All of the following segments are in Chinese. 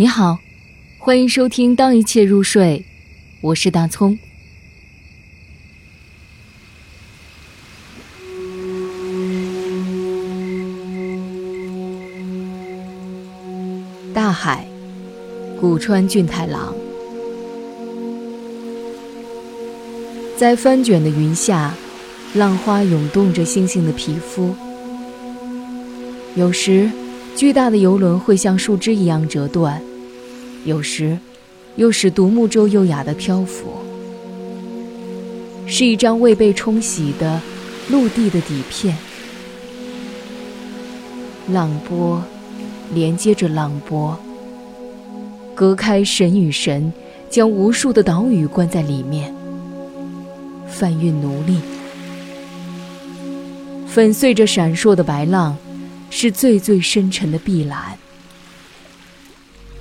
你好，欢迎收听《当一切入睡》，我是大葱。大海，古川俊太郎，在翻卷的云下，浪花涌动着星星的皮肤。有时，巨大的游轮会像树枝一样折断。有时，又使独木舟优雅的漂浮，是一张未被冲洗的陆地的底片。浪波连接着浪波，隔开神与神，将无数的岛屿关在里面。贩运奴隶，粉碎着闪烁的白浪，是最最深沉的碧蓝。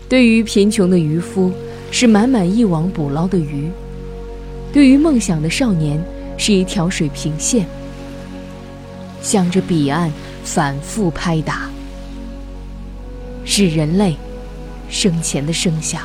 对于贫穷的渔夫，是满满一网捕捞的鱼；对于梦想的少年，是一条水平线，向着彼岸反复拍打，是人类生前的声响。